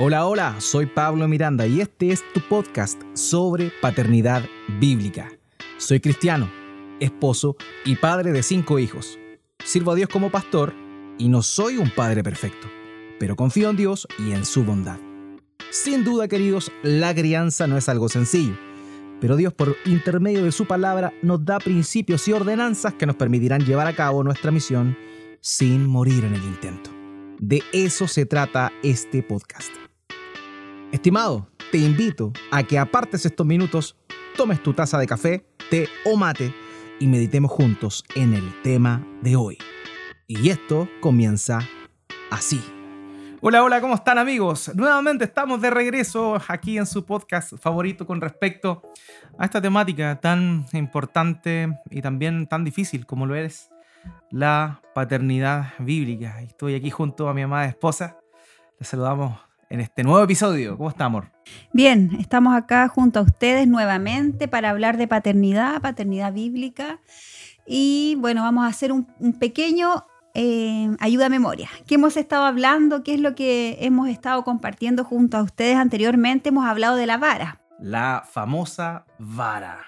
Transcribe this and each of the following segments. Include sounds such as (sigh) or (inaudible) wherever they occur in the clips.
Hola, hola, soy Pablo Miranda y este es tu podcast sobre paternidad bíblica. Soy cristiano, esposo y padre de cinco hijos. Sirvo a Dios como pastor y no soy un padre perfecto, pero confío en Dios y en su bondad. Sin duda, queridos, la crianza no es algo sencillo, pero Dios por intermedio de su palabra nos da principios y ordenanzas que nos permitirán llevar a cabo nuestra misión sin morir en el intento. De eso se trata este podcast. Estimado, te invito a que apartes estos minutos, tomes tu taza de café, té o mate y meditemos juntos en el tema de hoy. Y esto comienza así. Hola, hola, ¿cómo están amigos? Nuevamente estamos de regreso aquí en su podcast favorito con respecto a esta temática tan importante y también tan difícil como lo es la paternidad bíblica. Estoy aquí junto a mi amada esposa. Le saludamos en este nuevo episodio. ¿Cómo está, amor? Bien, estamos acá junto a ustedes nuevamente para hablar de paternidad, paternidad bíblica. Y bueno, vamos a hacer un, pequeño eh, ayuda a memoria. ¿Qué hemos estado hablando? ¿Qué es lo que hemos estado compartiendo junto a ustedes anteriormente? Hemos hablado de la vara. La famosa vara.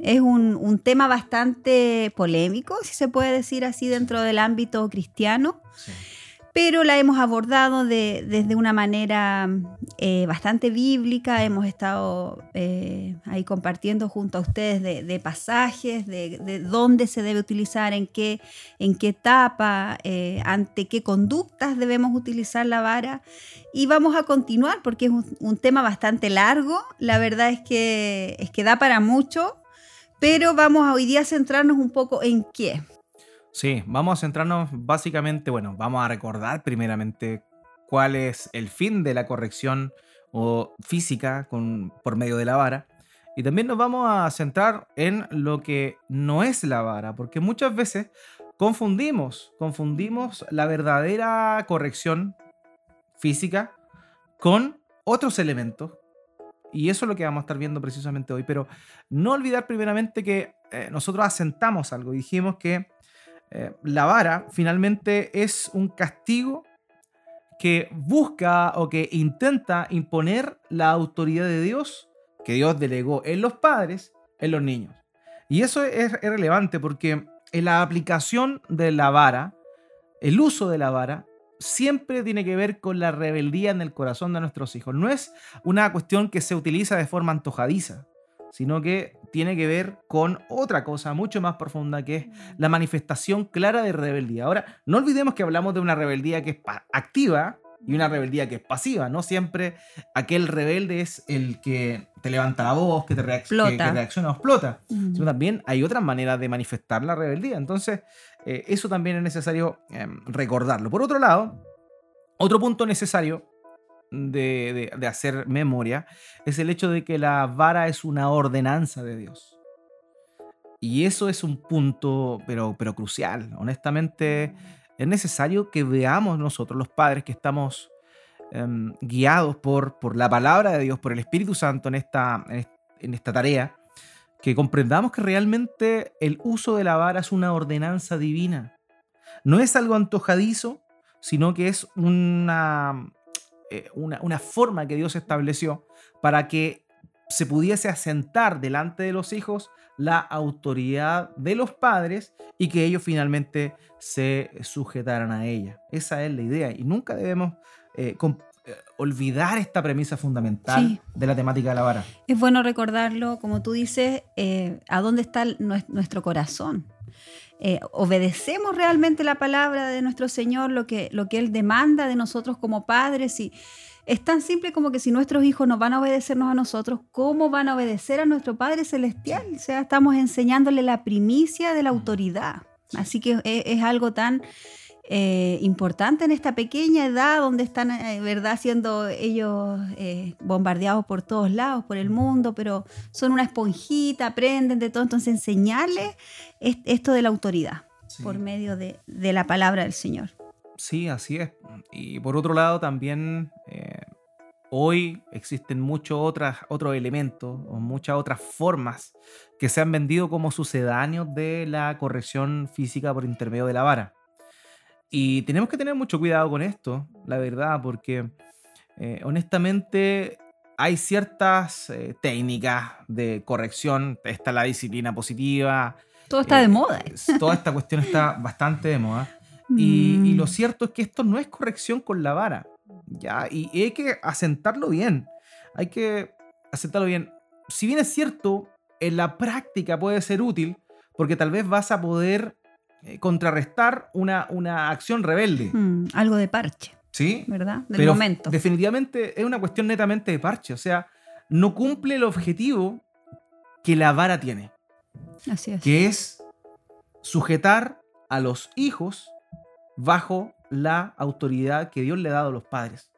Es un, un tema bastante polémico, si se puede decir así, dentro del ámbito cristiano. Sí pero la hemos abordado desde una manera eh, bastante bíblica. Hemos estado eh, ahí compartiendo junto a ustedes de, pasajes, de, dónde se debe utilizar, en qué, en qué etapa, eh, ante qué conductas debemos utilizar la vara. Y vamos a continuar porque es un, tema bastante largo. La verdad es que, es que da para mucho, pero vamos a hoy día centrarnos un poco en qué. Sí, vamos a centrarnos básicamente, bueno, vamos a recordar primeramente cuál es el fin de la corrección o física con, por medio de la vara. Y también nos vamos a centrar en lo que no es la vara, porque muchas veces confundimos, confundimos la verdadera corrección física con otros elementos. Y eso es lo que vamos a estar viendo precisamente hoy. Pero no olvidar primeramente que eh, nosotros asentamos algo dijimos que eh, la vara finalmente es un castigo que busca o que intenta imponer la autoridad de Dios que Dios delegó en los padres, en los niños. Y eso es, relevante porque en la aplicación de la vara, el uso de la vara, siempre tiene que ver con la rebeldía en el corazón de nuestros hijos. No es una cuestión que se utiliza de forma antojadiza sino que tiene que ver con otra cosa mucho más profunda que es la manifestación clara de rebeldía. Ahora, no olvidemos que hablamos de una rebeldía que es activa y una rebeldía que es pasiva. No siempre aquel rebelde es el que te levanta la voz, que te reacciona o explota. Sino también hay otras maneras de manifestar la rebeldía. Entonces, eh, eso también es necesario em, recordarlo. Por otro lado, otro punto necesario de, hacer memoria es el hecho de que la vara es una ordenanza de Dios. Y eso es un punto, pero, pero crucial. Honestamente, es necesario que veamos nosotros, los padres, que estamos em, guiados por, por la palabra de Dios, por el Espíritu Santo en esta, en esta tarea, que comprendamos que realmente el uso de la vara es una ordenanza divina. No es algo antojadizo, sino que es una, eh, una, forma que Dios estableció para que se pudiese asentar delante de los hijos la autoridad de los padres y que ellos finalmente se sujetaran a ella. Esa es la idea y nunca debemos eh, eh, olvidar esta premisa fundamental de la temática de la vara. Es bueno recordarlo, como tú dices, a dónde está nuestro corazón. Eh, obedecemos realmente la palabra de nuestro Señor, lo que, lo que Él demanda de nosotros como padres. Y es tan simple como que si nuestros hijos no van a obedecernos a nosotros, ¿cómo van a obedecer a nuestro Padre Celestial? O sea, estamos enseñándole la primicia de la autoridad. Así que es algo tan eh, importante en esta pequeña edad donde están, eh, ¿verdad?, siendo ellos eh, bombardeados por todos lados, por el mundo, pero son una esponjita, aprenden de todo, entonces enseñarles esto de la autoridad por medio de, la palabra del Señor. Sí, así es. Y por otro lado, también hoy existen muchos otros elementos o muchas otras formas que se han vendido como sucedáneos de la corrección física por intermedio de la vara. Y tenemos que tener mucho cuidado con esto, la verdad, porque Eh, honestamente, hay ciertas eh, técnicas de corrección. Está la disciplina positiva. Todo está de eh, moda. Toda esta cuestión está bastante de moda. Y, y, lo Mm, cierto es que esto no es corrección con la vara. ¿ya? Y, hay que asentarlo bien. Hay que asentarlo bien. Si bien es cierto, en la práctica puede ser útil, porque tal vez vas a poder contrarrestar una, una acción rebelde. mm, algo de parche, ¿Sí? ¿verdad? Del Pero momento. definitivamente es una cuestión netamente de parche. O sea, no cumple el objetivo que la vara tiene, Así es. que es sujetar a los hijos bajo la autoridad que Dios le ha dado a los padres.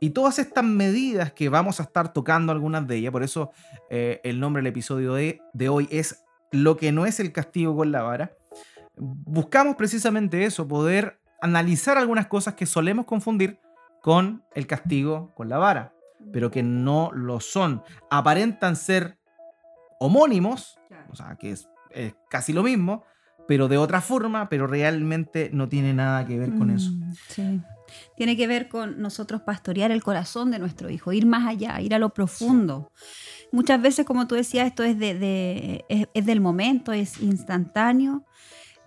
Y todas estas medidas que vamos a estar tocando algunas de ellas, por eso eh, el nombre del episodio de, de hoy es Lo que no es el castigo con la vara, buscamos precisamente eso, poder analizar algunas cosas que solemos confundir con el castigo con la vara, pero que no lo son. Aparentan ser homónimos, o sea, que es, es casi lo mismo, pero de otra forma, pero realmente no tiene nada que ver con eso. Mm, Sí. Tiene que ver con nosotros pastorear el corazón de nuestro hijo, ir más allá, ir a lo profundo. Muchas veces, como tú decías, esto es, de, de- es, es del momento, es instantáneo,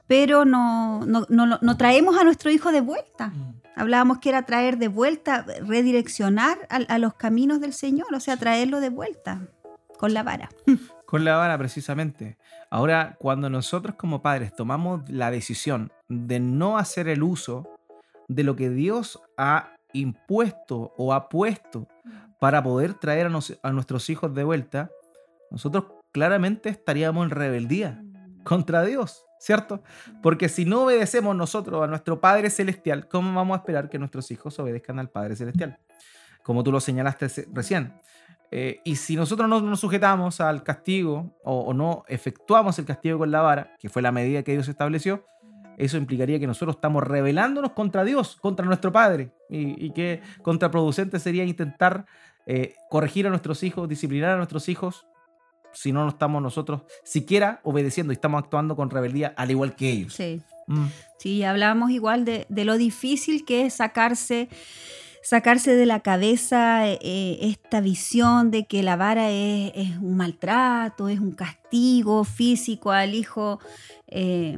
pero no, no, no, no traemos a nuestro hijo de vuelta. Hablábamos que era traer de vuelta, redireccionar a, a los caminos del Señor, o sea, traerlo de vuelta con la vara. (laughs) Con la vara, precisamente. Ahora, cuando nosotros como padres tomamos la decisión de no hacer el uso de lo que Dios ha impuesto o ha puesto para poder traer a, nos- a nuestros hijos de vuelta, nosotros claramente estaríamos en rebeldía contra Dios, ¿cierto? Porque si no obedecemos nosotros a nuestro Padre Celestial, ¿cómo vamos a esperar que nuestros hijos obedezcan al Padre Celestial? Como tú lo señalaste se- recién. Eh, y si nosotros no nos sujetamos al castigo o, o no efectuamos el castigo con la vara, que fue la medida que Dios estableció, eso implicaría que nosotros estamos rebelándonos contra Dios, contra nuestro Padre. Y, y que contraproducente sería intentar eh, corregir a nuestros hijos, disciplinar a nuestros hijos, si no nos estamos nosotros siquiera obedeciendo y estamos actuando con rebeldía al igual que ellos. Sí. Mm. Sí, hablábamos igual de, de lo difícil que es sacarse, sacarse de la cabeza eh, esta visión de que la vara es, es un maltrato, es un castigo físico al hijo. eh, eh,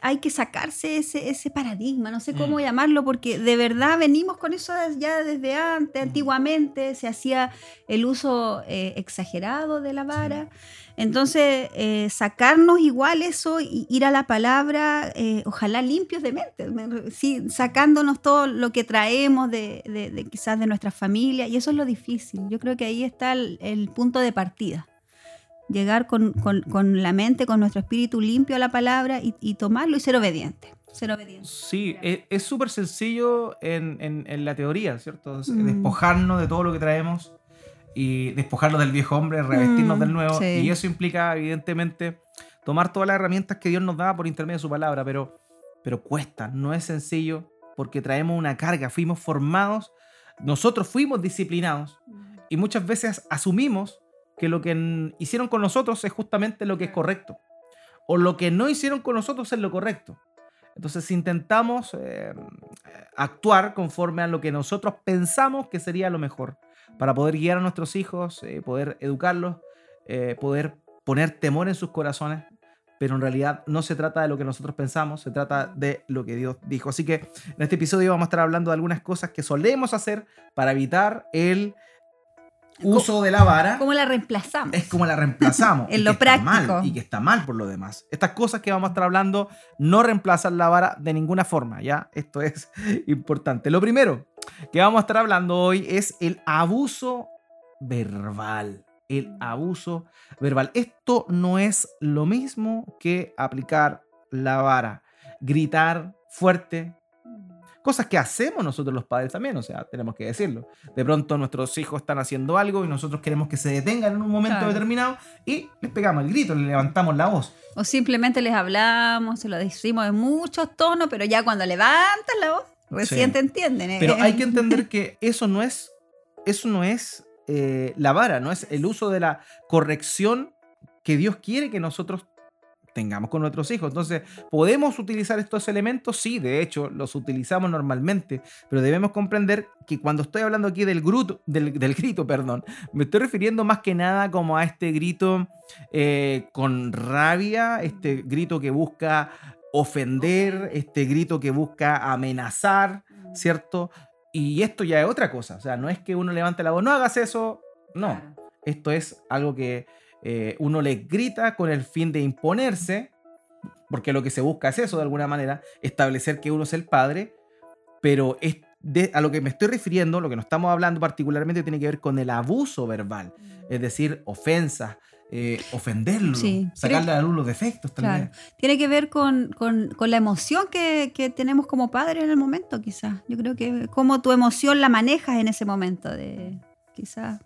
hay que sacarse ese, ese paradigma, no sé cómo Mm. llamarlo, porque de verdad venimos con eso ya desde antes, Mm. antiguamente se hacía el uso eh, exagerado de la vara. Entonces, eh, sacarnos igual eso, y ir a la palabra, eh, ojalá limpios de mente, me- sí, sacándonos todo lo que traemos de, de- de quizás de nuestra familia, y eso es lo difícil. Yo creo que ahí está el, el punto de partida. Llegar con, con- con la mente, con nuestro espíritu limpio a la palabra y, y tomarlo y ser obediente. Ser obediente. Sí, es súper sencillo en, en- en la teoría, ¿cierto? Mm. Despojarnos de todo lo que traemos y despojarnos del viejo hombre, revestirnos Mm, del nuevo. sí. Y eso implica, evidentemente, tomar todas las herramientas que Dios nos da por intermedio de su palabra, pero, pero cuesta, no es sencillo porque traemos una carga, fuimos formados, nosotros fuimos disciplinados y muchas veces asumimos que lo que hicieron con nosotros es justamente lo que es correcto. O lo que no hicieron con nosotros es lo correcto. Entonces intentamos eh, actuar conforme a lo que nosotros pensamos que sería lo mejor para poder guiar a nuestros hijos, eh, poder educarlos, eh, poder poner temor en sus corazones. Pero en realidad no se trata de lo que nosotros pensamos, se trata de lo que Dios dijo. Así que en este episodio vamos a estar hablando de algunas cosas que solemos hacer para evitar el uso de la vara ¿Cómo la reemplazamos? es como la reemplazamos. (laughs) En y lo que está mal, práctico. y que está mal por lo demás. Estas cosas que vamos a estar hablando no reemplazan la vara de ninguna forma, ¿ya? Esto es (laughs) importante. Lo primero que vamos a estar hablando hoy es el abuso verbal. El abuso verbal. Esto no es lo mismo que aplicar la vara. Gritar fuerte. Cosas que hacemos nosotros los padres también, o sea, tenemos que decirlo. De pronto nuestros hijos están haciendo algo y nosotros queremos que se detengan en un momento Claro. determinado y les pegamos el grito, le levantamos la voz. O simplemente les hablamos, se lo decimos en muchos tonos, pero ya cuando levantan la voz, recién Sí. te entienden. ¿eh? Pero hay que (laughs) entender que eso no es, eso no es eh, la vara, no es el uso de la corrección que Dios quiere que nosotros tengamos con nuestros hijos. Entonces, ¿podemos utilizar estos elementos? Sí, de hecho, los utilizamos normalmente, pero debemos comprender que cuando estoy hablando aquí del, del, grito, (laughs) perdón, me estoy refiriendo más que nada como a este grito eh, con rabia, este grito que busca ofender, este grito que busca amenazar, ¿cierto? Y esto ya es otra cosa, o sea, no es que uno levante la voz, no hagas eso, no, esto es algo que eh, uno le grita con el fin de imponerse, porque lo que se busca es eso de alguna manera, establecer que uno es el padre, pero es a lo que me estoy refiriendo, lo que nos estamos hablando particularmente tiene que ver con el abuso verbal, es decir, ofensas, eh, ofenderlo, sacarle a la luz los defectos también. Tiene que ver con, la emoción que, tenemos como padre en el momento, quizás. Yo creo que cómo tu emoción la manejas en ese momento, de quizás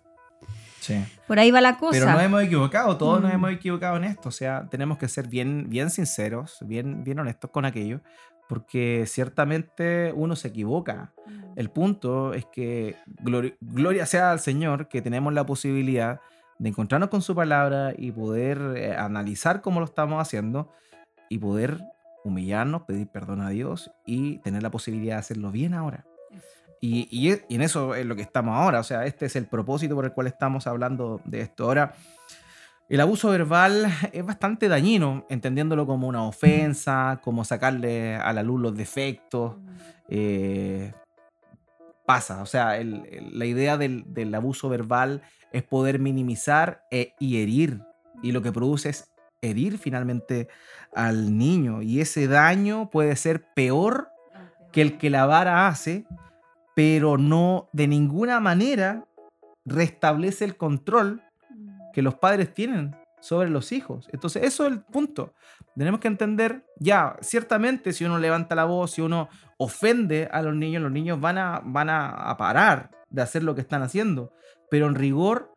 por ahí va la cosa. Pero nos hemos equivocado, todos nos mm. hemos equivocado en esto. O sea, tenemos que ser bien, bien sinceros, bien, bien honestos con aquello, porque ciertamente uno se equivoca. Mm. El punto es que gloria, sea al Señor que tenemos la posibilidad de encontrarnos con su palabra y poder eh, analizar cómo lo estamos haciendo y poder humillarnos, pedir perdón a Dios y tener la posibilidad de hacerlo bien ahora. Y, en eso es lo que estamos ahora. O sea, este es el propósito por el cual estamos hablando de esto. Ahora, el abuso verbal es bastante dañino, entendiéndolo como una ofensa, como sacarle a la luz los defectos. Eh, pasa. O sea, la idea del, abuso verbal es poder minimizar e, y herir. Y lo que produce es herir finalmente al niño. Y ese daño puede ser peor que el que la vara hace pero no de ninguna manera restablece el control que los padres tienen sobre los hijos. Entonces, eso es el punto. Tenemos que entender, ya, ciertamente si uno levanta la voz, si uno ofende a los niños, los niños van a, van a, parar de hacer lo que están haciendo. Pero en rigor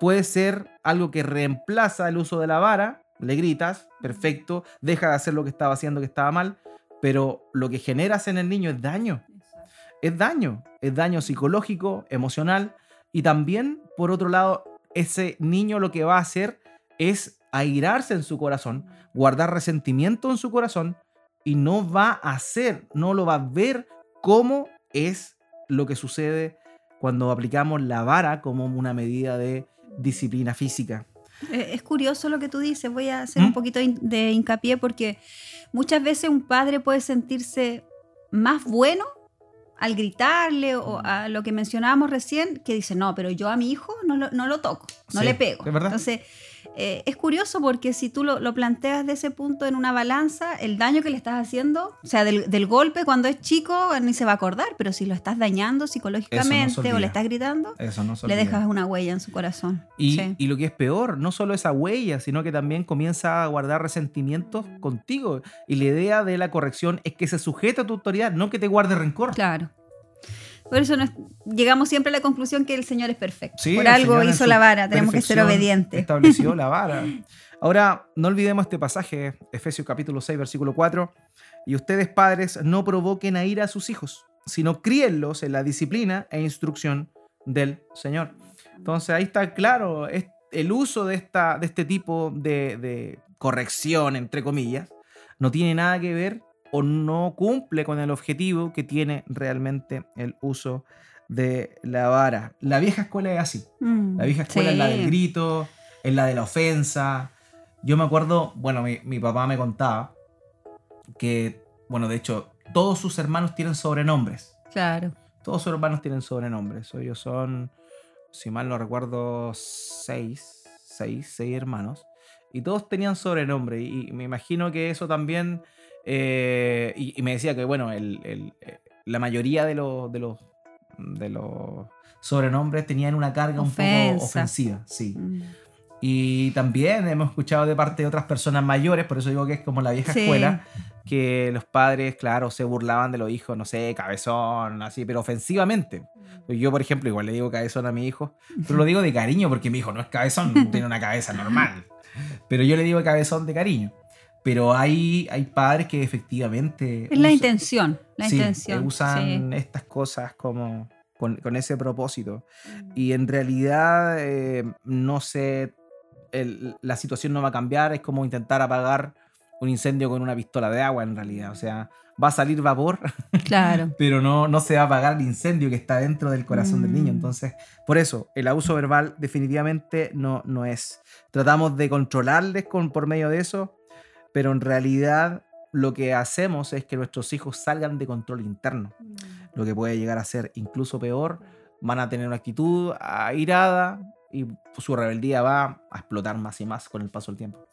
puede ser algo que reemplaza el uso de la vara, le gritas, perfecto, deja de hacer lo que estaba haciendo que estaba mal, pero lo que generas en el niño es daño es daño, es daño psicológico, emocional y también, por otro lado, ese niño lo que va a hacer es airarse en su corazón, guardar resentimiento en su corazón y no va a hacer, no lo va a ver cómo es lo que sucede cuando aplicamos la vara como una medida de disciplina física. Eh, es curioso lo que tú dices, voy a hacer un ¿Mm? poquito de hincapié porque muchas veces un padre puede sentirse más bueno al gritarle o a lo que mencionábamos recién, que dice, no, pero yo a mi hijo no lo, no lo toco, no le pego. Entonces, eh, es curioso porque si tú lo, planteas de ese punto en una balanza, el daño que le estás haciendo, o sea, del, golpe cuando es chico, ni se va a acordar, pero si lo estás dañando psicológicamente o le estás gritando, le dejas una huella en su corazón. Y, y, lo que es peor, no solo esa huella, sino que también comienza a guardar resentimientos contigo. Y la idea de la corrección es que se sujeta a tu autoridad, no que te guarde rencor. Claro. Por eso llegamos siempre a la conclusión que el Señor es perfecto. Por algo hizo la vara, tenemos que ser obedientes. Estableció la vara. (laughs) Ahora, no olvidemos este pasaje, Efesios capítulo 6, versículo 4. Y ustedes, padres, no provoquen a ir a sus hijos, sino críenlos en la disciplina e instrucción del Señor. Entonces ahí está claro el uso de, esta, de este tipo de, de corrección, entre comillas, no tiene nada que ver o no cumple con el objetivo que tiene realmente el uso de la vara. La vieja escuela es así. Mm, la vieja escuela es la del grito, es la de la ofensa. Yo me acuerdo, bueno, mi, papá me contaba que, bueno, de hecho, todos sus hermanos tienen sobrenombres. Claro. Todos sus hermanos tienen sobrenombres. Ellos son, si mal no recuerdo, seis, seis, seis hermanos. Y todos tenían sobrenombre. Y me imagino que eso también eh, y, me decía que, bueno, eh, la mayoría de los, de los, de los sobrenombres tenían una carga un poco ofensiva, sí. Mm. Y también hemos escuchado de parte de otras personas mayores, por eso digo que es como la vieja escuela, que los padres, claro, se burlaban de los hijos, no sé, cabezón, así, pero ofensivamente. Mm. Yo, por ejemplo, igual le digo cabezón a mi hijo, pero lo (laughs) digo de cariño porque mi hijo no es cabezón, tiene una cabeza normal. Pero yo le digo cabezón de cariño. Pero hay, hay padres que efectivamente... Es la intención, la sí, intención. Usan estas cosas como con, ese propósito. Mm. Y en realidad eh, no se el- la situación no va a cambiar, es como intentar apagar un incendio con una pistola de agua en realidad. O sea, va a salir vapor, (laughs) Claro. pero no, no se va a apagar el incendio que está dentro del corazón del niño. Mm. Entonces, por eso, el abuso verbal definitivamente no, no es. Tratamos de controlarles con, por medio de eso, pero en realidad lo que hacemos es que nuestros hijos salgan de control interno. Lo que puede llegar a ser incluso peor, van a tener una actitud airada y su rebeldía va a explotar más y más con el paso del tiempo.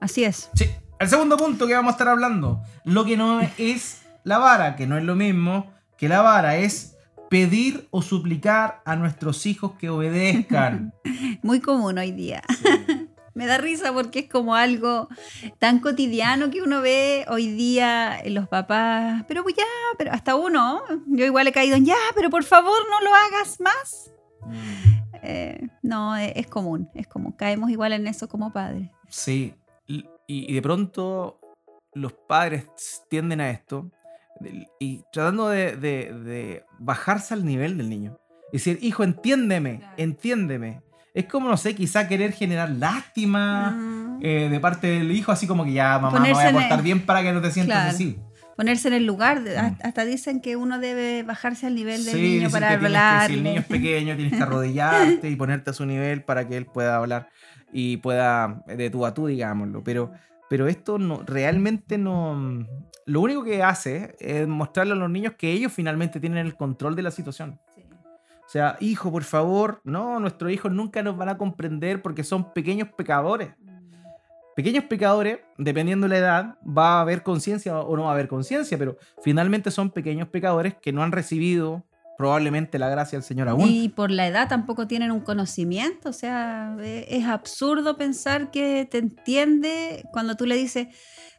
Así es. Sí, el segundo punto que vamos a estar hablando, lo que no es la vara, que no es lo mismo que la vara, es pedir o suplicar a nuestros hijos que obedezcan. (laughs) Muy común hoy día. Me da risa porque es como algo tan cotidiano que uno ve hoy día en los papás. Pero pues ya, pero hasta uno. Yo igual he caído en ya, pero por favor no lo hagas más. Eh, no, es, es común, es común. Caemos igual en eso como padres. Sí, y, y de pronto los padres tienden a esto y tratando de, de- de bajarse al nivel del niño. Decir, hijo, entiéndeme, Claro. entiéndeme. Es como, no sé, quizá querer generar lástima Mm. eh, de parte del hijo, así como que ya, mamá, me Ponerse voy a el- portar bien para que no te sientas Claro. así. Ponerse en el lugar, de- Mm. hasta dicen que uno debe bajarse al nivel del Sí, niño para tienes que- hablar. si el niño es pequeño, tienes que (laughs) arrodillarte y ponerte a su nivel para que él pueda hablar y pueda de tú a tú, digámoslo. Pero, pero esto no, realmente no. Lo único que hace es mostrarle a los niños que ellos finalmente tienen el control de la situación. Sea, hijo, por favor, no, nuestros hijos nunca nos van a comprender porque son pequeños pecadores. Pequeños pecadores, dependiendo de la edad, va a haber conciencia o no va a haber conciencia, pero finalmente son pequeños pecadores que no han recibido probablemente la gracia del Señor aún. Y por la edad tampoco tienen un conocimiento, o sea, e- es absurdo pensar que te entiende cuando tú le dices,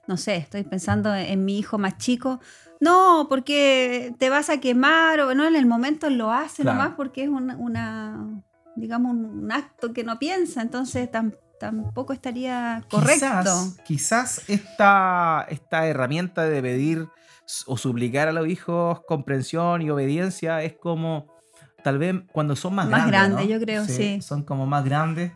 no sé, estoy pensando en mi hijo más chico, no, porque te vas a quemar, o no, en el momento lo hace Claro. nomás porque es una, una, digamos, un acto que no piensa, entonces tam- tampoco estaría correcto. Quizás, quizás esta, esta herramienta de pedir o suplicar a los hijos comprensión y obediencia es como tal vez cuando son más, Más grandes. grandes, ¿no? yo creo, sí. Son como más grandes.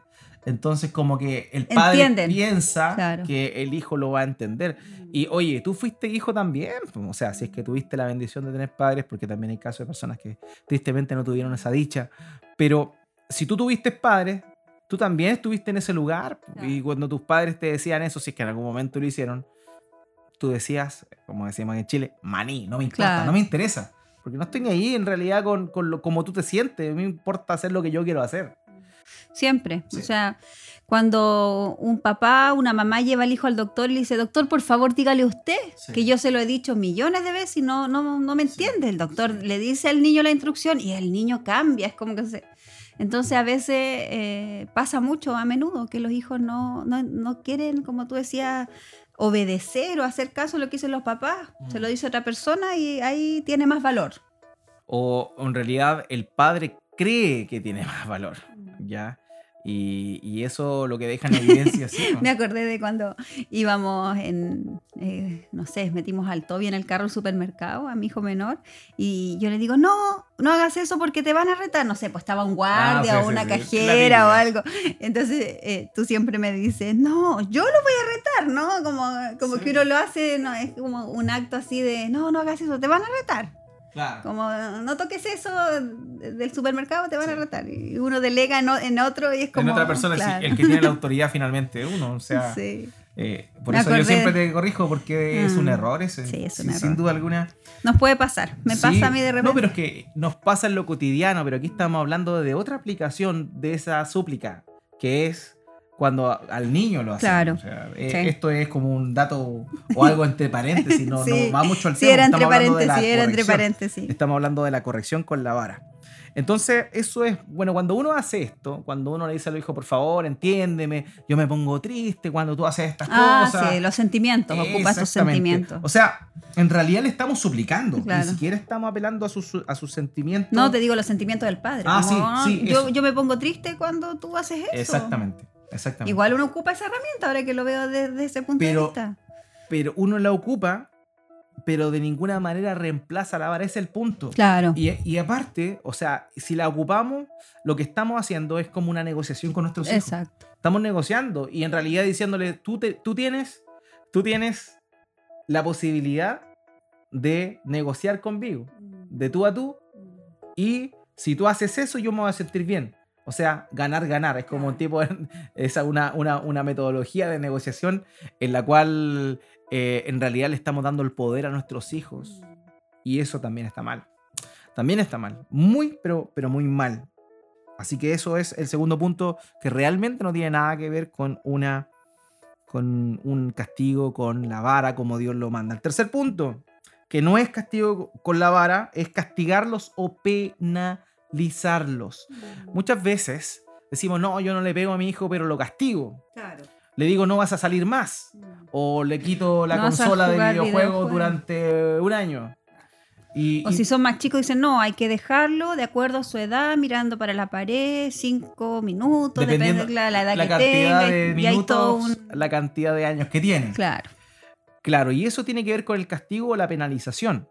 Entonces como que el padre Entienden, piensa claro. que el hijo lo va a entender. Y oye, tú fuiste hijo también. O sea, si es que tuviste la bendición de tener padres, porque también hay casos de personas que tristemente no tuvieron esa dicha. Pero si tú tuviste padres, tú también estuviste en ese lugar. Claro. Y cuando tus padres te decían eso, si es que en algún momento lo hicieron, tú decías, como decíamos en Chile, maní, no me importa, Claro. no me interesa. Porque no estoy ni ahí en realidad con, con lo, como tú te sientes. Me importa hacer lo que yo quiero hacer. Siempre. Sí. O sea, cuando un papá, una mamá lleva al hijo al doctor y le dice, doctor, por favor, dígale usted, Sí. que yo se lo he dicho millones de veces y no, no, no me entiende. El doctor le dice al niño la instrucción y el niño cambia. Es como que se... Entonces a veces eh, pasa mucho, a menudo, que los hijos no, no, no quieren, como tú decías, obedecer o hacer caso a lo que dicen los papás. Se Mm. lo dice otra persona y ahí tiene más valor. O en realidad el padre cree que tiene (laughs) más valor. ¿Ya? Y, y eso lo que deja en evidencia, sí, (laughs) ¿no? Me acordé de cuando íbamos en, eh, no sé, metimos al Toby en el carro al supermercado, a mi hijo menor, y yo le digo, no, no hagas eso porque te van a retar. No sé, pues estaba un guardia Ah, sí, o una sí, cajera o algo. Entonces tú tú siempre me dices, no, yo lo voy a retar, ¿no? Como, como que uno lo hace, no, es como un acto así de, no, no hagas eso, te van a retar. Claro. Como no toques eso del supermercado, te van a retar. Y uno delega en, otro y es como... en otra persona, sí, el que tiene la autoridad (laughs) finalmente es uno. O sea, Sí. eh, por Me eso yo siempre te corrijo porque es un Mm, error ese. sí, es sin, un sin error. duda alguna. Nos puede pasar. Me pasa a mí de repente. No, pero es que nos pasa en lo cotidiano, pero aquí estamos hablando de otra aplicación de esa súplica, que es cuando al niño lo hace. Claro. O sea, eh, Sí. Esto es como un dato o algo entre paréntesis, no, (laughs) Sí. no va mucho al Sí, tema. era entre paréntesis, era entre paréntesis. Estamos hablando de la corrección con la vara. Entonces, eso es, bueno, cuando uno hace esto, cuando uno le dice al hijo, por favor, entiéndeme, yo me pongo triste cuando tú haces estas Ah, cosas. sí, los sentimientos, ocupa Exactamente. sentimientos. O sea, en realidad le estamos suplicando, Claro. ni siquiera estamos apelando a sus, a sus sentimientos. No, te digo los sentimientos del padre. Ah, como, sí, "Ah, sí, yo me pongo triste cuando tú haces eso. Exactamente, exactamente. Igual uno ocupa esa herramienta ahora que lo veo desde ese punto Pero- de vista. Pero uno la ocupa pero de ninguna manera reemplaza la vara, ese es el punto. Claro. Y, y aparte, o sea, si la ocupamos, lo que estamos haciendo es como una negociación con nuestros hijos. Exacto. Estamos negociando y en realidad diciéndole, tú, te- tú tienes, tú tienes la posibilidad de negociar conmigo, de tú a tú, y si tú haces eso, yo me voy a sentir bien. O sea, ganar, ganar. Es como un tipo, (laughs) es una, una, una metodología de negociación en la cual eh, en realidad le estamos dando el poder a nuestros hijos. Y eso también está mal. También está mal. Muy, pero, pero muy mal. Así que eso es el segundo punto que realmente no tiene nada que ver con una con un castigo con la vara como Dios lo manda. El tercer punto, que no es castigo con la vara, es castigarlos o penalizarlos. Muchas veces decimos, no, yo no le pego a mi hijo, pero lo castigo. Claro. Le digo, no vas a salir más. O le quito la No consola de videojuegos. durante un año. Y, O y- si son más chicos, dicen, no, hay que dejarlo de acuerdo a su edad, mirando para la pared, cinco minutos, depende de la, la edad la que cantidad tenga. de y hay todo minutos, un... la cantidad de años que tiene. Claro. Claro, y eso tiene que ver con el castigo o la penalización.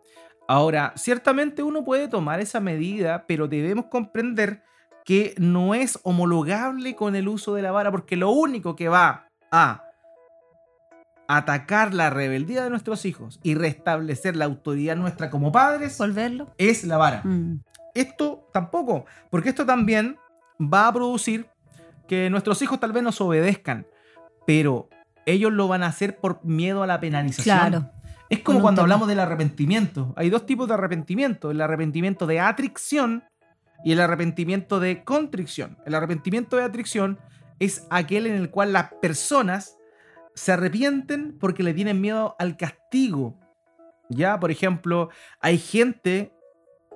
Ahora, ciertamente uno puede tomar esa medida, pero debemos comprender que no es homologable con el uso de la vara, porque lo único que va a atacar la rebeldía de nuestros hijos y restablecer la autoridad nuestra como padres ¿Volverlo? es la vara. Mm. Esto tampoco, porque esto también va a producir que nuestros hijos tal vez nos obedezcan, pero ellos lo van a hacer por miedo a la penalización. Claro. Es como cuando tema. hablamos del arrepentimiento. Hay dos tipos de arrepentimiento: el arrepentimiento de atricción y el arrepentimiento de contrición. El arrepentimiento de atricción es aquel en el cual las personas se arrepienten porque le tienen miedo al castigo. Ya, por ejemplo, hay gente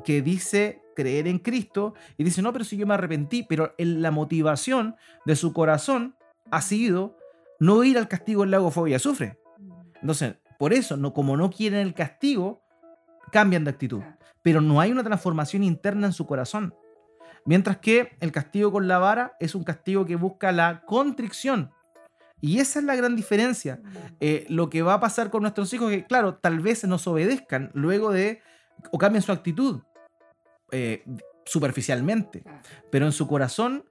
que dice creer en Cristo y dice, no, pero si yo me arrepentí, pero en la motivación de su corazón ha sido no ir al castigo en lago fuego y azufre. Entonces, por eso, no, como no quieren el castigo, cambian de actitud. Pero no hay una transformación interna en su corazón. Mientras que el castigo con la vara es un castigo que busca la contrición. Y esa es la gran diferencia. Eh, lo que va a pasar con nuestros hijos es que, claro, tal vez nos obedezcan luego de, o cambien su actitud eh, superficialmente, pero en su corazón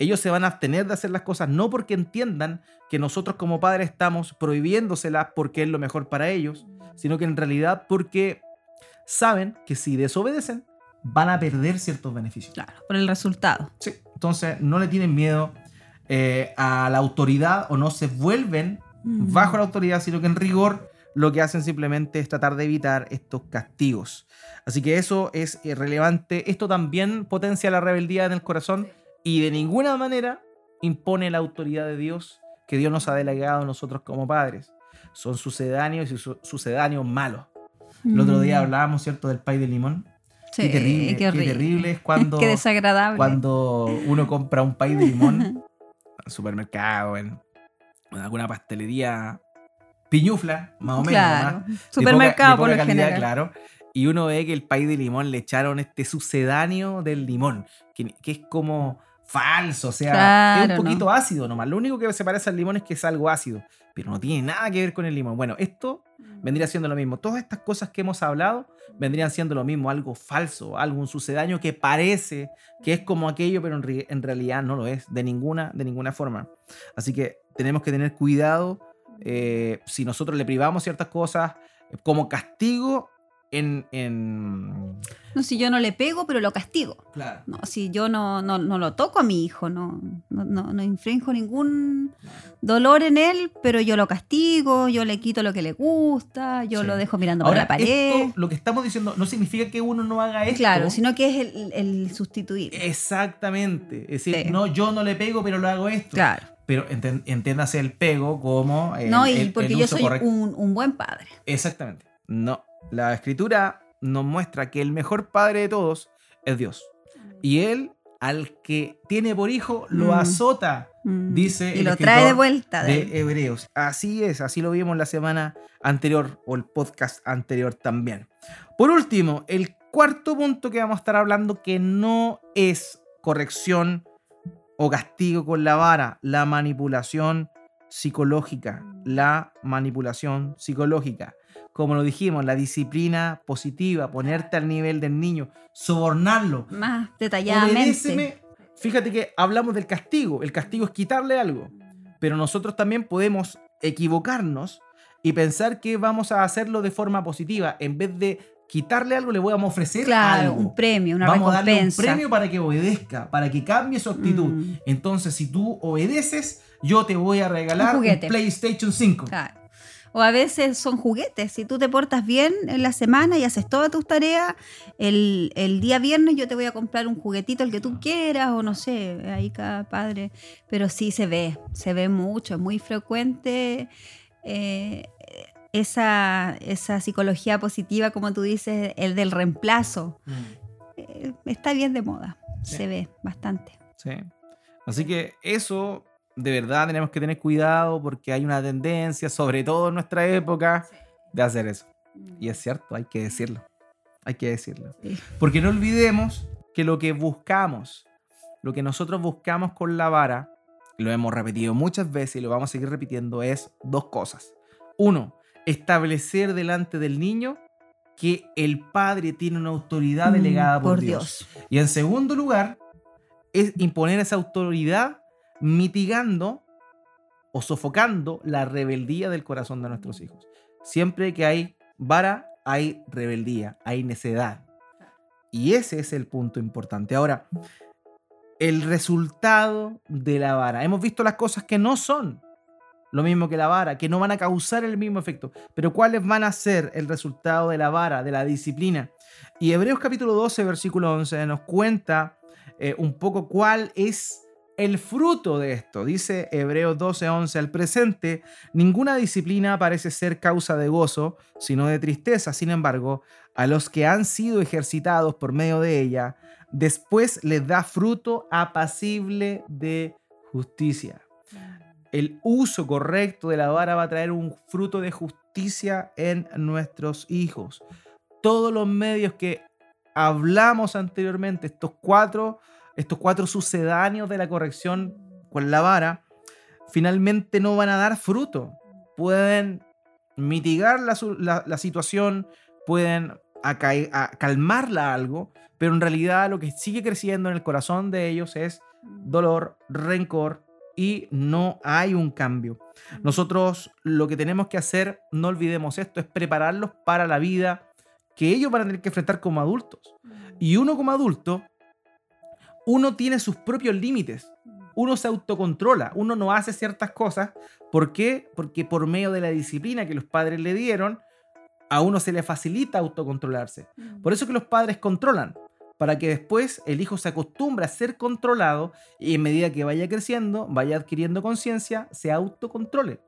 ellos se van a abstener de hacer las cosas no porque entiendan que nosotros como padres estamos prohibiéndoselas porque es lo mejor para ellos, sino que en realidad porque saben que si desobedecen van a perder ciertos beneficios. Claro, por el resultado. Sí, entonces no le tienen miedo eh, a la autoridad o no se vuelven Mm. bajo la autoridad, sino que en rigor lo que hacen simplemente es tratar de evitar estos castigos. Así que eso es eh, relevante. Esto también potencia la rebeldía en el corazón y de ninguna manera impone la autoridad de Dios que Dios nos ha delegado a nosotros como padres. Son sucedáneos y su- sucedáneos malos. El otro día Mm. hablábamos, ¿cierto?, del pay de limón. Sí, qué terrible, qué terrible es (laughs) cuando, Qué desagradable. cuando uno compra un pay de limón (laughs) en supermercado, en, en alguna pastelería piñufla, más o menos. Claro. Supermercado poca- de por lo calidad, general. claro. Y uno ve que el pay de limón le echaron este sucedáneo del limón, que, que es como falso, o sea, es un poquito ácido nomás. Lo único que se parece al limón es que es algo ácido, pero no tiene nada que ver con el limón. Bueno, esto vendría siendo lo mismo. Todas estas cosas que hemos hablado vendrían siendo lo mismo, algo falso, algo un sucedáneo que parece que es como aquello, pero en realidad no lo es, de ninguna, de ninguna forma. Así que tenemos que tener cuidado eh, si nosotros le privamos ciertas cosas eh, como castigo en... en... No, si yo no le pego, pero lo castigo. Claro. No, si yo no, no, no lo toco a mi hijo, no, no, no, no infrinjo ningún dolor en él, pero yo lo castigo, yo le quito lo que le gusta, yo Sí. lo dejo mirando Ahora, por la pared. esto, lo que estamos diciendo no significa que uno no haga esto. Claro, sino que es el, el sustituir. Exactamente. Es decir, Sí. no, yo no le pego, pero lo hago esto. Claro. Pero entiéndase el pego como. el- no, y porque el yo soy un, un buen padre. Exactamente. No. La escritura nos muestra que el mejor padre de todos es Dios. Y él, al que tiene por hijo, lo Mm. azota, Mm. dice y el lo trae de vuelta. de- de Hebreos. Así es, así lo vimos la semana anterior o el podcast anterior también. Por último, el cuarto punto que vamos a estar hablando que no es corrección o castigo con la vara, la manipulación psicológica, la manipulación psicológica. Como lo dijimos, la disciplina positiva, ponerte al nivel del niño, sobornarlo. Más detalladamente. Obedéceme. Fíjate que hablamos del castigo. El castigo es quitarle algo. Pero nosotros también podemos equivocarnos y pensar que vamos a hacerlo de forma positiva. En vez de quitarle algo, le voy a ofrecer Claro, algo. un premio, una Vamos a darle un recompensa. premio para que obedezca, para que cambie su actitud. Mm. Entonces, si tú obedeces, yo te voy a regalar Un. PlayStation 5. Claro. O a veces son juguetes. Si tú te portas bien en la semana y haces todas tus tareas, el, el día viernes yo te voy a comprar un juguetito, el que tú quieras, o no sé, ahí cada padre. Pero sí se ve, se ve mucho, es muy frecuente eh, esa, esa psicología positiva, como tú dices, el del reemplazo. Eh, está bien de moda, Sí. se ve bastante. Sí. Así que eso de verdad tenemos que tener cuidado porque hay una tendencia, sobre todo en nuestra época, de hacer eso. Y es cierto, hay que decirlo. Hay que decirlo. Sí. Porque no olvidemos que lo que buscamos, lo que nosotros buscamos con la vara, lo hemos repetido muchas veces y lo vamos a seguir repitiendo, es dos cosas. Uno, establecer delante del niño que el padre tiene una autoridad Mm, delegada por, por Dios. Y en segundo lugar, es imponer esa autoridad mitigando o sofocando la rebeldía del corazón de nuestros hijos. Siempre que hay vara, hay rebeldía, hay necedad. Y ese es el punto importante. Ahora, el resultado de la vara. Hemos visto las cosas que no son lo mismo que la vara, que no van a causar el mismo efecto. Pero ¿cuáles van a ser el resultado de la vara, de la disciplina? Y Hebreos capítulo 12, versículo 11 nos cuenta eh, un poco cuál es el fruto de esto. Dice Hebreos 12, 11, al presente, ninguna disciplina parece ser causa de gozo, sino de tristeza. Sin embargo, a los que han sido ejercitados por medio de ella, después les da fruto apacible de justicia. El uso correcto de la vara va a traer un fruto de justicia en nuestros hijos. Todos los medios que hablamos anteriormente, estos cuatro, estos cuatro sucedáneos de la corrección con la vara, finalmente no van a dar fruto. Pueden mitigar la, su- la- la situación, pueden a- calmarla algo, pero en realidad lo que sigue creciendo en el corazón de ellos es dolor, rencor y no hay un cambio. Nosotros lo que tenemos que hacer, no olvidemos esto, es prepararlos para la vida que ellos van a tener que enfrentar como adultos. Y uno como adulto, uno tiene sus propios límites. Uno se autocontrola, uno no hace ciertas cosas. ¿Por qué? Porque por medio de la disciplina que los padres le dieron, a uno se le facilita autocontrolarse. Por eso que los padres controlan, para que después el hijo se acostumbre a ser controlado y en medida que vaya creciendo, vaya adquiriendo conciencia, se autocontrole.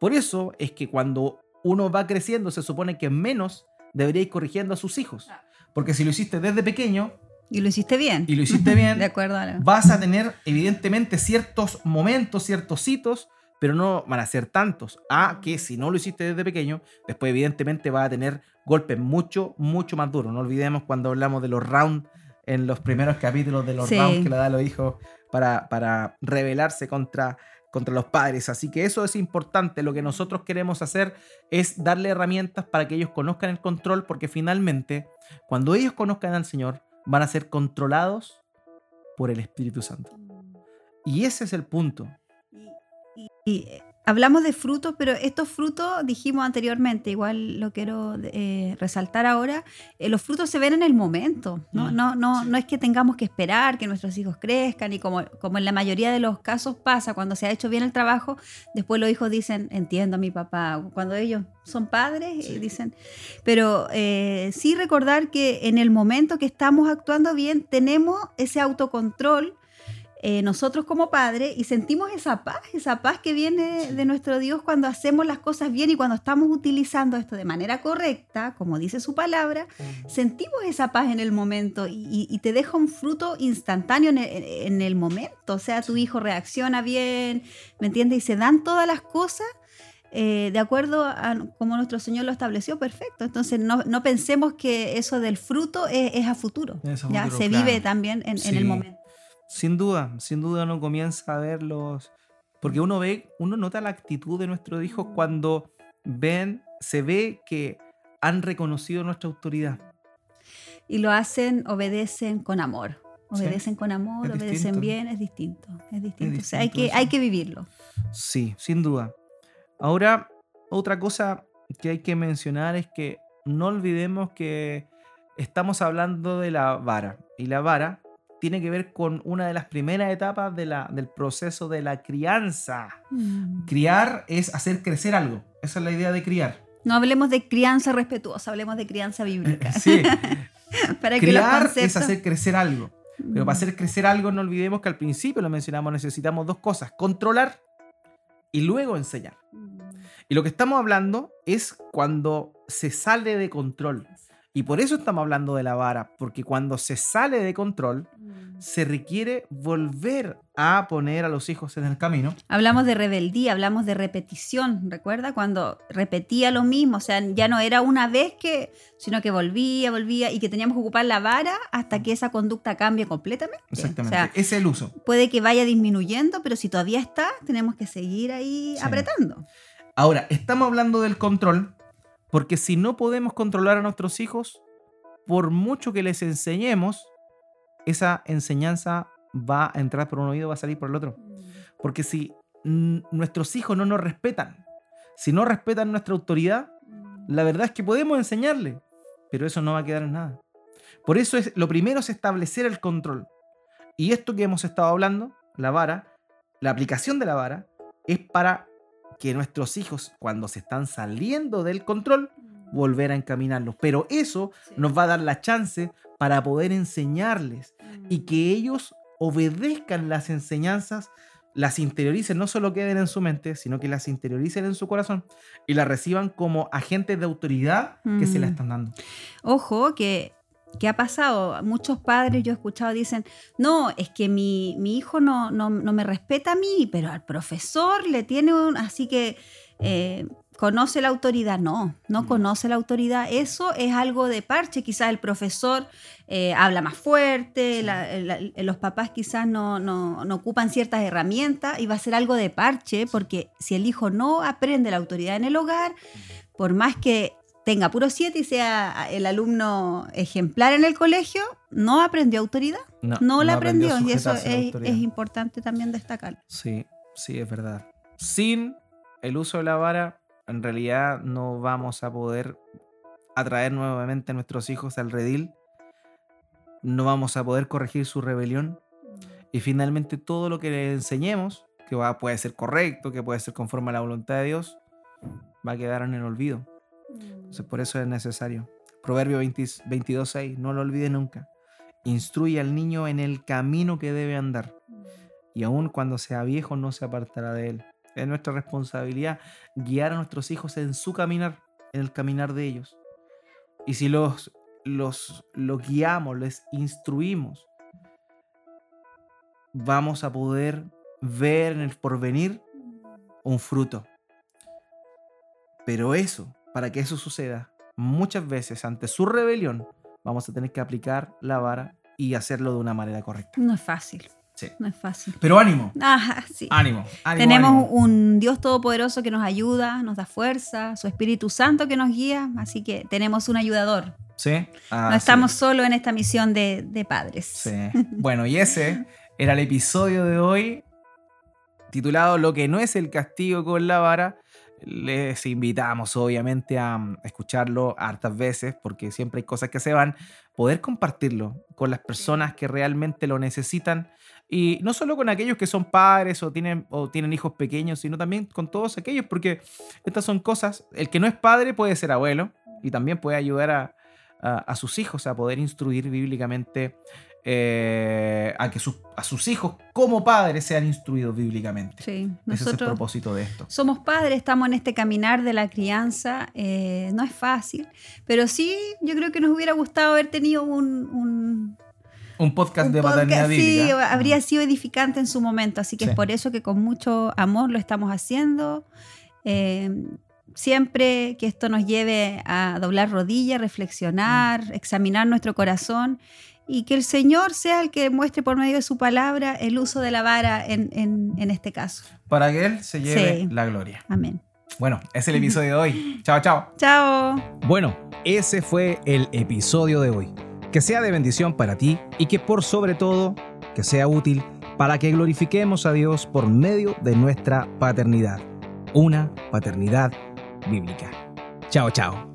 Por eso es que cuando uno va creciendo, se supone que menos debería ir corrigiendo a sus hijos. Porque si lo hiciste desde pequeño Y lo hiciste bien. y lo hiciste bien, (laughs) De acuerdo a la- vas a tener evidentemente ciertos momentos, ciertos hitos, pero no van a ser tantos. A que si no lo hiciste desde pequeño, después evidentemente vas a tener golpes mucho, mucho más duros. No olvidemos cuando hablamos de los rounds en los primeros capítulos de los Sí. rounds que le da a los hijos para, para rebelarse contra, contra los padres. Así que eso es importante. Lo que nosotros queremos hacer es darle herramientas para que ellos conozcan el control, porque finalmente, cuando ellos conozcan al Señor, van a ser controlados por el Espíritu Santo. Y ese es el punto. Y hablamos de frutos, pero estos frutos, dijimos anteriormente, igual lo quiero eh, resaltar ahora, eh, los frutos se ven en el momento, ¿no? Mm, No, no, sí. no es que tengamos que esperar que nuestros hijos crezcan y como, como en la mayoría de los casos pasa, cuando se ha hecho bien el trabajo, después los hijos dicen, entiendo a mi papá, cuando ellos son padres, Sí. eh, dicen, pero eh, sí recordar que en el momento que estamos actuando bien, tenemos ese autocontrol eh, nosotros como padres y sentimos esa paz, esa paz que viene de nuestro Dios cuando hacemos las cosas bien y cuando estamos utilizando esto de manera correcta, como dice su palabra, sentimos esa paz en el momento y, te deja un fruto instantáneo en el, en el momento. O sea, tu hijo reacciona bien, ¿me entiendes? Y se dan todas las cosas. eh, de acuerdo a como nuestro Señor lo estableció, perfecto. Entonces no, no pensemos que eso del fruto es, es a futuro. Es a ya se claro. vive también en, el momento. Sin duda, sin duda uno comienza a verlos. Porque uno ve, uno nota la actitud de nuestros hijos cuando ven, se ve que han reconocido nuestra autoridad. Y lo hacen, obedecen con amor. Obedecen con amor, obedecen bien, es distinto. Es distinto. o sea, hay que, hay que vivirlo. Sí, sin duda. Ahora, otra cosa que hay que mencionar es que no olvidemos que estamos hablando de la vara. Y la vara tiene que ver con una de las primeras etapas de la, del proceso de la crianza. Mm. Criar es hacer crecer algo. Esa es la idea de criar. No hablemos de crianza respetuosa, hablemos de crianza bíblica. (laughs) sí. (laughs) para Criar es hacer crecer algo. Pero para mm. hacer crecer algo no olvidemos que al principio lo mencionamos, necesitamos dos cosas, controlar y luego enseñar. Mm. Y lo que estamos hablando es cuando se sale de control. Y por eso estamos hablando de la vara, porque cuando se sale de control, mm. se requiere volver a poner a los hijos en el camino. Hablamos de rebeldía, hablamos de repetición, ¿recuerda? Cuando repetía lo mismo, o sea, ya no era una vez que, sino que volvía, volvía y que teníamos que ocupar la vara hasta que esa conducta cambie completamente. Exactamente, ese es el uso. Puede que vaya disminuyendo, pero si todavía está, tenemos que seguir ahí apretando. Ahora, estamos hablando del control, porque si no podemos controlar a nuestros hijos, por mucho que les enseñemos, esa enseñanza va a entrar por un oído, va a salir por el otro. Mm. Porque si nuestros hijos no nos respetan, si no respetan nuestra autoridad, mm. la verdad es que podemos enseñarle, pero eso no va a quedar en nada. Por eso es, lo primero es establecer el control. Y esto que hemos estado hablando, la vara, la aplicación de la vara, es para que nuestros hijos, cuando se están saliendo del control, mm. volver a encaminarlos. Pero eso nos va a dar la chance para poder enseñarles y mm. que ellos obedezcan las enseñanzas, las interioricen, no solo queden en su mente, sino que las interioricen en su corazón y las reciban como agentes de autoridad que se la mm. están dando. Ojo, que ¿Qué ha pasado? Muchos padres, yo he escuchado, dicen, no, es que mi, hijo no, no, me respeta a mí, pero al profesor le tiene un... Así que eh, conoce la autoridad. No, no mm. conoce la autoridad. Eso es algo de parche. Quizás el profesor eh, habla más fuerte, los papás quizás no, no, no, ocupan ciertas herramientas y va a ser algo de parche porque si el hijo no aprende la autoridad en el hogar, por más que tenga puro 7 y sea el alumno ejemplar en el colegio, no aprendió autoridad. No, la aprendió, y eso es, importante también destacar. Sí, sí, es verdad. Sin el uso de la vara, en realidad no vamos a poder atraer nuevamente a nuestros hijos al redil, no vamos a poder corregir su rebelión y finalmente todo lo que le enseñemos, que va, puede ser correcto, que puede ser conforme a la voluntad de Dios, va a quedar en el olvido por eso es necesario. Proverbio 22.6, no lo olvide nunca. Instruye al niño en el camino que debe andar. Y aun cuando sea viejo no se apartará de él. Es nuestra responsabilidad guiar a nuestros hijos en su caminar, en el caminar de ellos. Y si los, los, los guiamos, les instruimos, vamos a poder ver en el porvenir un fruto. Pero eso para que eso suceda, muchas veces ante su rebelión, vamos a tener que aplicar la vara y hacerlo de una manera correcta. No es fácil. Sí. No es fácil. Pero ánimo. Ajá, sí. Ánimo. Tenemos un Dios todopoderoso que nos ayuda, nos da fuerza, su Espíritu Santo que nos guía, así que tenemos un ayudador. Sí. no estamos solo en esta misión de, de padres. Sí. Bueno, y ese era el episodio de hoy titulado Lo que no es el castigo con la vara les invitamos obviamente a mm, escucharlo hartas veces porque siempre hay cosas que se van, poder compartirlo con las personas que realmente lo necesitan. Y no solo con aquellos que son padres o tienen, o tienen hijos pequeños, sino también con todos aquellos porque estas son cosas, el que no es padre puede ser abuelo y también puede ayudar a, a sus hijos a poder instruir bíblicamente eh, a que a sus hijos como padres sean instruidos bíblicamente. Sí, Ese es el propósito de esto. Somos padres, estamos en este caminar de la crianza, eh, no es fácil, pero sí, yo creo que nos hubiera gustado haber tenido un... un podcast de paternidad bíblica. Sí, habría sido edificante en su momento, así que es por eso que con mucho amor lo estamos haciendo. Eh, siempre que esto nos lleve a doblar rodillas, reflexionar, mm. examinar nuestro corazón y que el Señor sea el que muestre por medio de su palabra el uso de la vara en, este caso. Para que Él se lleve la gloria. Amén. Bueno, ese es el (laughs) episodio de hoy. Chao, chao. Chao. Bueno, ese fue el episodio de hoy. Que sea de bendición para ti y que por sobre todo que sea útil para que glorifiquemos a Dios por medio de nuestra paternidad. Una paternidad bíblica. Chao, chao.